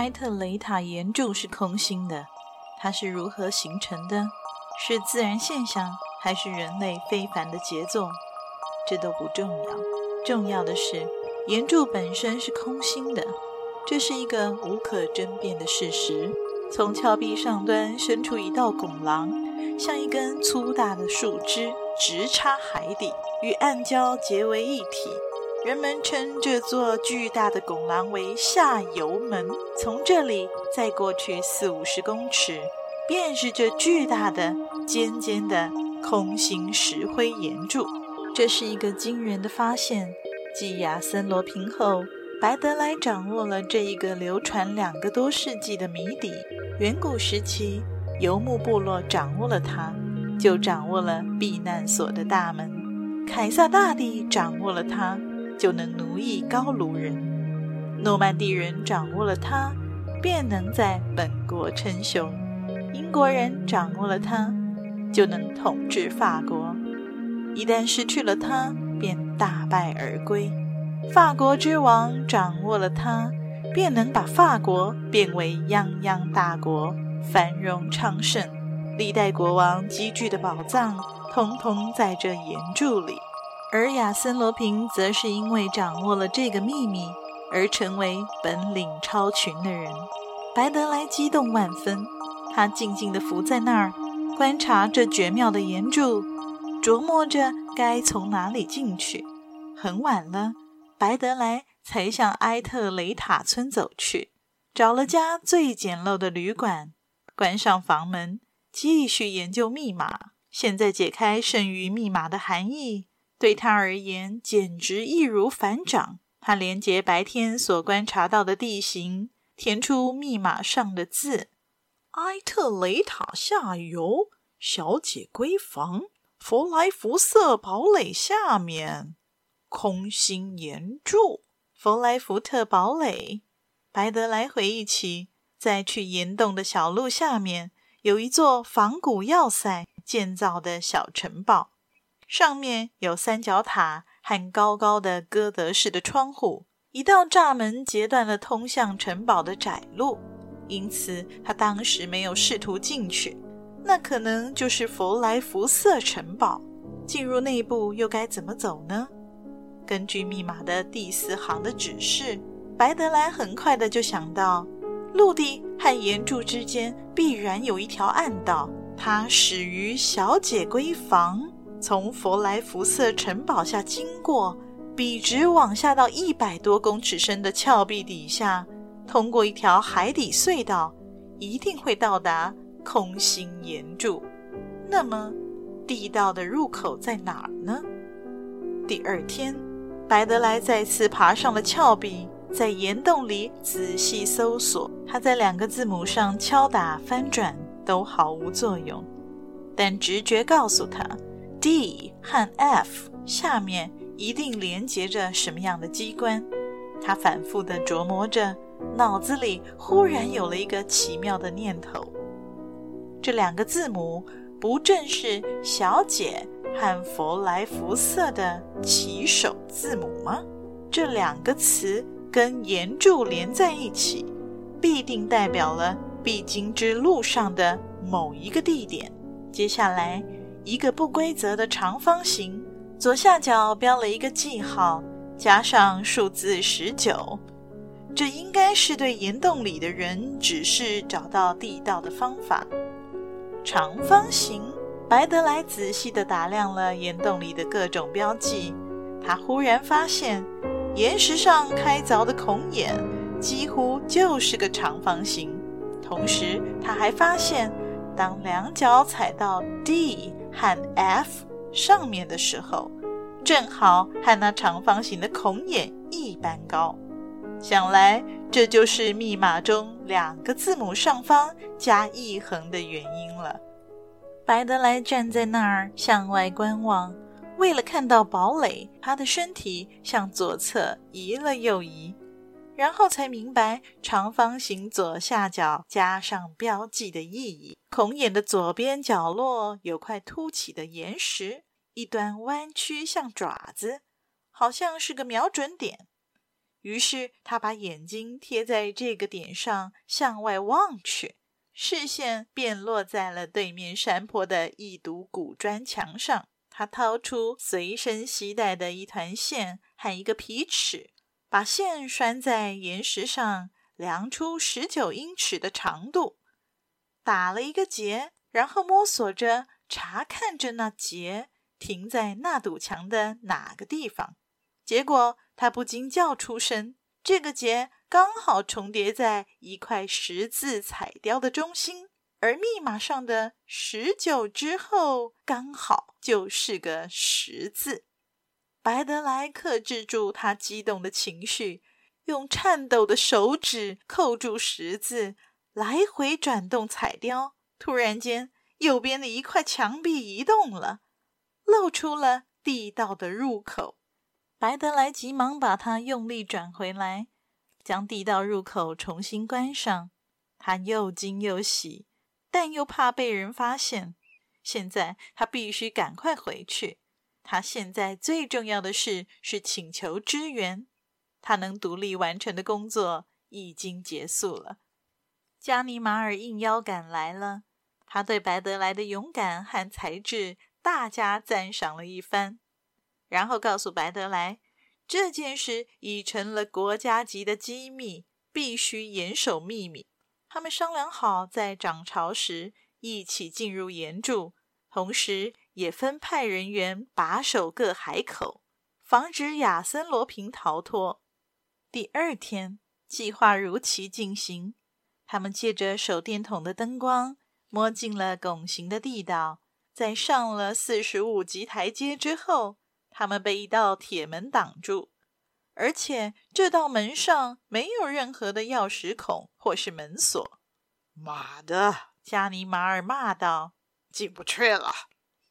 埃特雷塔岩柱是空心的，它是如何形成的？是自然现象，还是人类非凡的杰作？这都不重要，重要的是岩柱本身是空心的，这是一个无可争辩的事实。从峭壁上端伸出一道拱廊，像一根粗大的树枝，直插海底，与暗礁结为一体。人们称这座巨大的拱廊为下游门。从这里再过去四五十公尺，便是这巨大的尖尖的空心石灰岩柱。这是一个惊人的发现。继亚森罗平后，白德莱掌握了这一个流传两个多世纪的谜底。远古时期，游牧部落掌握了它，就掌握了避难所的大门。凯撒大帝掌握了它。就能奴役高卢人，诺曼底人掌握了它，便能在本国称雄；英国人掌握了它，就能统治法国。一旦失去了它，便大败而归。法国之王掌握了它，便能把法国变为泱泱大国，繁荣昌盛。历代国王积聚的宝藏，通通在这岩柱里。而亚森罗平则是因为掌握了这个秘密而成为本领超群的人。白德莱激动万分，他静静地伏在那儿，观察这绝妙的岩柱，琢磨着该从哪里进去。很晚了，白德莱才向埃特雷塔村走去，找了家最简陋的旅馆，关上房门，继续研究密码。现在解开剩余密码的含义。对他而言，简直易如反掌。他连接白天所观察到的地形，填出密码上的字：“埃特雷塔下游，小姐闺房，弗莱福瑟堡垒下面，空心岩柱。”弗莱福特堡垒。白德莱回忆起，在去岩洞的小路下面，有一座仿古要塞建造的小城堡。上面有三角塔和高高的哥德式的窗户，一道栅门截断了通向城堡的窄路，因此他当时没有试图进去。那可能就是弗莱福瑟城堡。进入内部又该怎么走呢？根据密码的第四行的指示，白德莱很快的就想到，陆地和岩柱之间必然有一条暗道，它始于小姐闺房。从佛莱福瑟城堡下经过，笔直往下到一百多公尺深的峭壁底下，通过一条海底隧道，一定会到达空心岩柱。那么，地道的入口在哪儿呢？第二天，白德莱再次爬上了峭壁，在岩洞里仔细搜索。他在两个字母上敲打翻转，都毫无作用，但直觉告诉他。D 和 F 下面一定连接着什么样的机关？他反复地琢磨着，脑子里忽然有了一个奇妙的念头：这两个字母不正是小姐和弗莱福瑟的起首字母吗？这两个词跟岩柱连在一起，必定代表了必经之路上的某一个地点。接下来。一个不规则的长方形，左下角标了一个记号，加上数字十九。这应该是对岩洞里的人指示找到地道的方法。长方形，白德莱仔细地打量了岩洞里的各种标记，他忽然发现，岩石上开凿的孔眼几乎就是个长方形。同时，他还发现，当两脚踩到 D。和 F 上面的时候，正好和那长方形的孔眼一般高。想来这就是密码中两个字母上方加一横的原因了。白德莱站在那儿向外观望，为了看到堡垒，他的身体向左侧移了又移，然后才明白长方形左下角加上标记的意义。孔眼的左边角落有块凸起的岩石，一端弯曲像爪子，好像是个瞄准点。于是他把眼睛贴在这个点上，向外望去，视线便落在了对面山坡的一堵古砖墙上。他掏出随身携带的一团线和一个皮尺，把线拴在岩石上，量出十九英尺的长度，打了一个结，然后摸索着查看着那结停在那堵墙的哪个地方。结果他不禁叫出声：“这个结刚好重叠在一块十字彩雕的中心，而密码上的十九之后刚好就是个十字。”白德莱克制住他激动的情绪，用颤抖的手指扣住十字，来回转动彩雕。突然间，右边的一块墙壁移动了，露出了地道的入口。白德莱急忙把它用力转回来，将地道入口重新关上。他又惊又喜，但又怕被人发现。现在他必须赶快回去。他现在最重要的事是请求支援。他能独立完成的工作已经结束了。加尼玛尔应邀赶来了，他对白德莱的勇敢和才智大加赞赏了一番。然后告诉白德莱，这件事已成了国家级的机密，必须严守秘密。他们商量好，在涨潮时一起进入岩柱，同时也分派人员把守各海口，防止亚森罗平逃脱。第二天，计划如期进行。他们借着手电筒的灯光，摸进了拱形的地道，在上了四十五级台阶之后。他们被一道铁门挡住，而且这道门上没有任何的钥匙孔或是门锁。妈的！加尼马尔骂道：“进不去了。”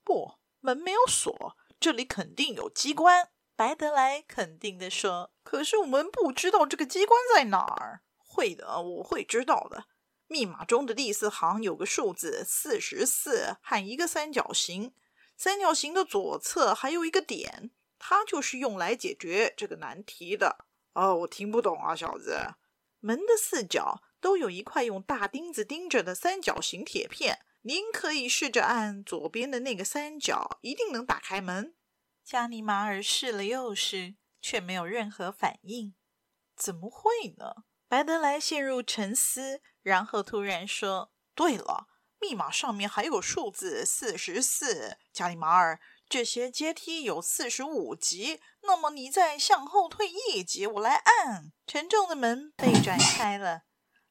不，门没有锁，这里肯定有机关。白德莱肯定地说：“可是我们不知道这个机关在哪儿。”会的，我会知道的。密码中的第四行有个数字四十四和一个三角形。三角形的左侧还有一个点，它就是用来解决这个难题的。哦，我听不懂啊，小子。门的四角都有一块用大钉子钉着的三角形铁片，您可以试着按左边的那个三角，一定能打开门。加尼玛尔试了又试，却没有任何反应。怎么会呢？白德莱陷入沉思，然后突然说：“对了。”密码上面还有数字四十四，加尼玛尔。这些阶梯有四十五级，那么你再向后退一级，我来按。沉重的门被转开了，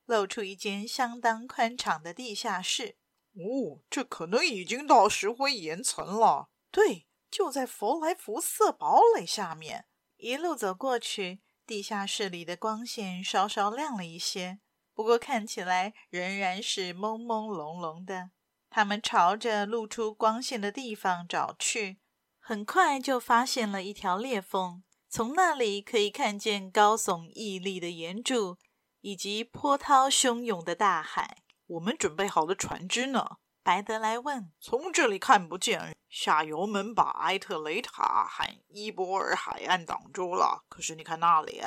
露出一间相当宽敞的地下室。哦，这可能已经到石灰岩层了。对，就在佛莱福瑟堡垒下面。一路走过去，地下室里的光线稍稍亮了一些。不过看起来仍然是朦朦胧胧的。他们朝着露出光线的地方找去，很快就发现了一条裂缝，从那里可以看见高耸屹立的岩柱以及波涛汹涌的大海。我们准备好的船只呢？白德莱问。从这里看不见。下游门把埃特雷塔和伊波尔海岸挡住了。可是你看那里。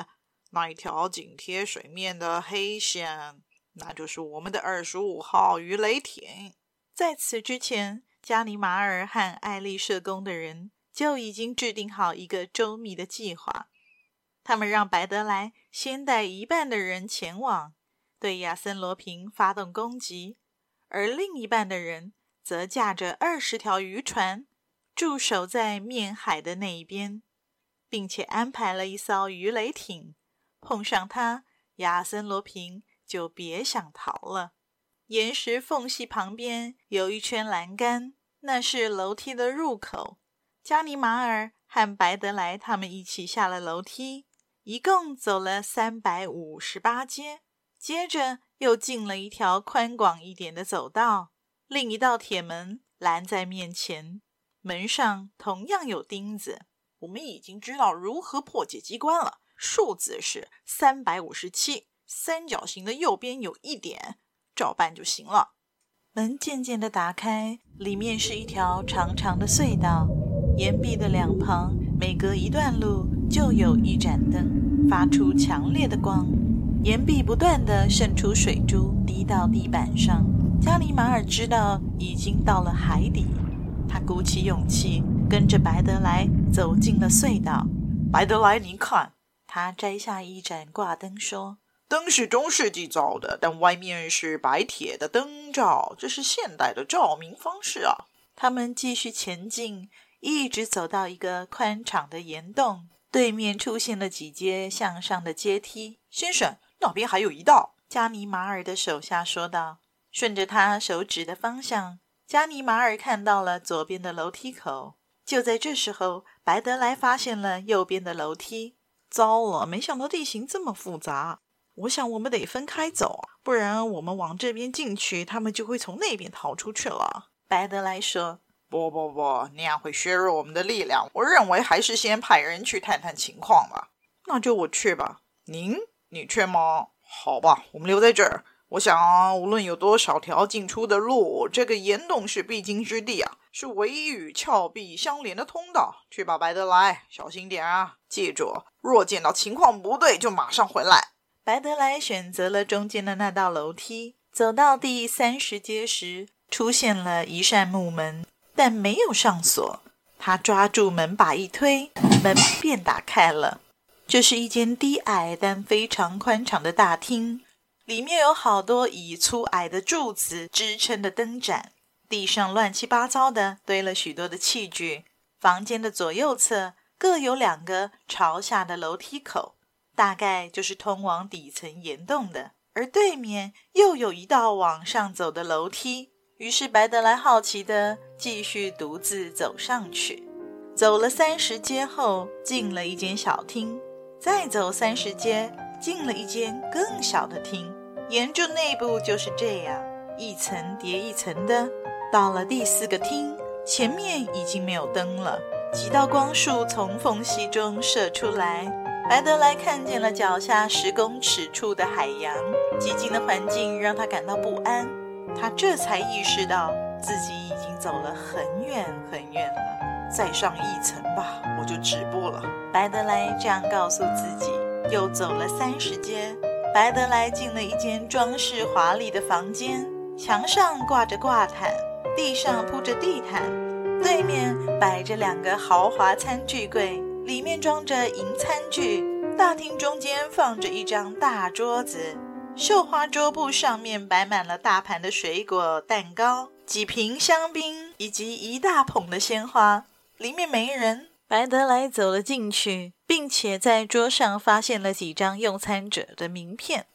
那一条紧贴水面的黑线，那就是我们的二十五号鱼雷艇。在此之前，加尼玛尔和艾丽舍宫的人就已经制定好一个周密的计划。他们让白德莱先带一半的人前往，对亚森罗平发动攻击，而另一半的人则驾着二十条渔船驻守在面海的那一边，并且安排了一艘鱼雷艇。碰上他，亚森罗平就别想逃了。岩石缝隙旁边有一圈栏杆，那是楼梯的入口。加尼玛尔和白德莱他们一起下了楼梯，一共走了三百五十八阶，接着又进了一条宽广一点的走道，另一道铁门拦在面前，门上同样有钉子。我们已经知道如何破解机关了，数字是三百五十七，三角形的右边有一点，照办就行了。门渐渐地打开，里面是一条长长的隧道，岩壁的两旁每隔一段路就有一盏灯，发出强烈的光。岩壁不断地渗出水珠，滴到地板上。加尼马尔知道已经到了海底，他鼓起勇气，跟着白德莱走进了隧道。白德莱，您看，他摘下一盏挂灯说。灯是中世纪造的，但外面是白铁的灯罩，这是现代的照明方式啊。他们继续前进，一直走到一个宽敞的岩洞，对面出现了几阶向上的阶梯。先生，那边还有一道。加尼马尔的手下说道。顺着他手指的方向，加尼马尔看到了左边的楼梯口。就在这时候，白德莱发现了右边的楼梯。糟了，没想到地形这么复杂。我想我们得分开走，不然我们往这边进去，他们就会从那边逃出去了。白德莱说：“不不不，那样会削弱我们的力量。我认为还是先派人去探探情况吧。”那就我去吧。您，你去吗？好吧，我们留在这儿。我想，无论有多少条进出的路，这个岩洞是必经之地啊，是唯一与峭壁相连的通道。去吧，白德莱，小心点啊！记住，若见到情况不对，就马上回来。白德莱选择了中间的那道楼梯，走到第三十阶时，出现了一扇木门，但没有上锁。他抓住门把一推，门便打开了。这是一间低矮但非常宽敞的大厅，里面有好多以粗矮的柱子支撑的灯盏，地上乱七八糟的堆了许多的器具。房间的左右侧各有两个朝下的楼梯口。大概就是通往底层岩洞的，而对面又有一道往上走的楼梯。于是白德莱好奇的继续独自走上去。走了三十阶后，进了一间小厅；再走三十阶，进了一间更小的厅。岩柱内部就是这样，一层叠一层的。到了第四个厅，前面已经没有灯了，几道光束从缝隙中射出来。白德莱看见了脚下十公尺处的海洋，寂静的环境让他感到不安。他这才意识到自己已经走了很远很远了。再上一层吧，我就止步了。白德莱这样告诉自己。又走了三十阶，白德莱进了一间装饰华丽的房间，墙上挂着挂毯，地上铺着地毯，对面摆着两个豪华餐具柜。里面装着银餐具，大厅中间放着一张大桌子，绣花桌布上面摆满了大盘的水果、蛋糕、几瓶香槟以及一大捧的鲜花。里面没人。白德莱走了进去，并且在桌上发现了几张用餐者的名片：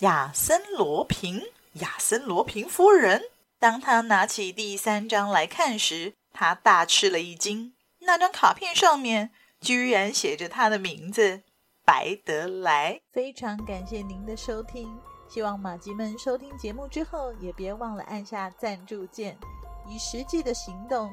亚森·罗平、亚森·罗平夫人。当他拿起第三张来看时，他大吃了一惊。那张卡片上面。居然写着他的名字，白德莱。非常感谢您的收听，希望马吉们收听节目之后，也别忘了按下赞助键，以实际的行动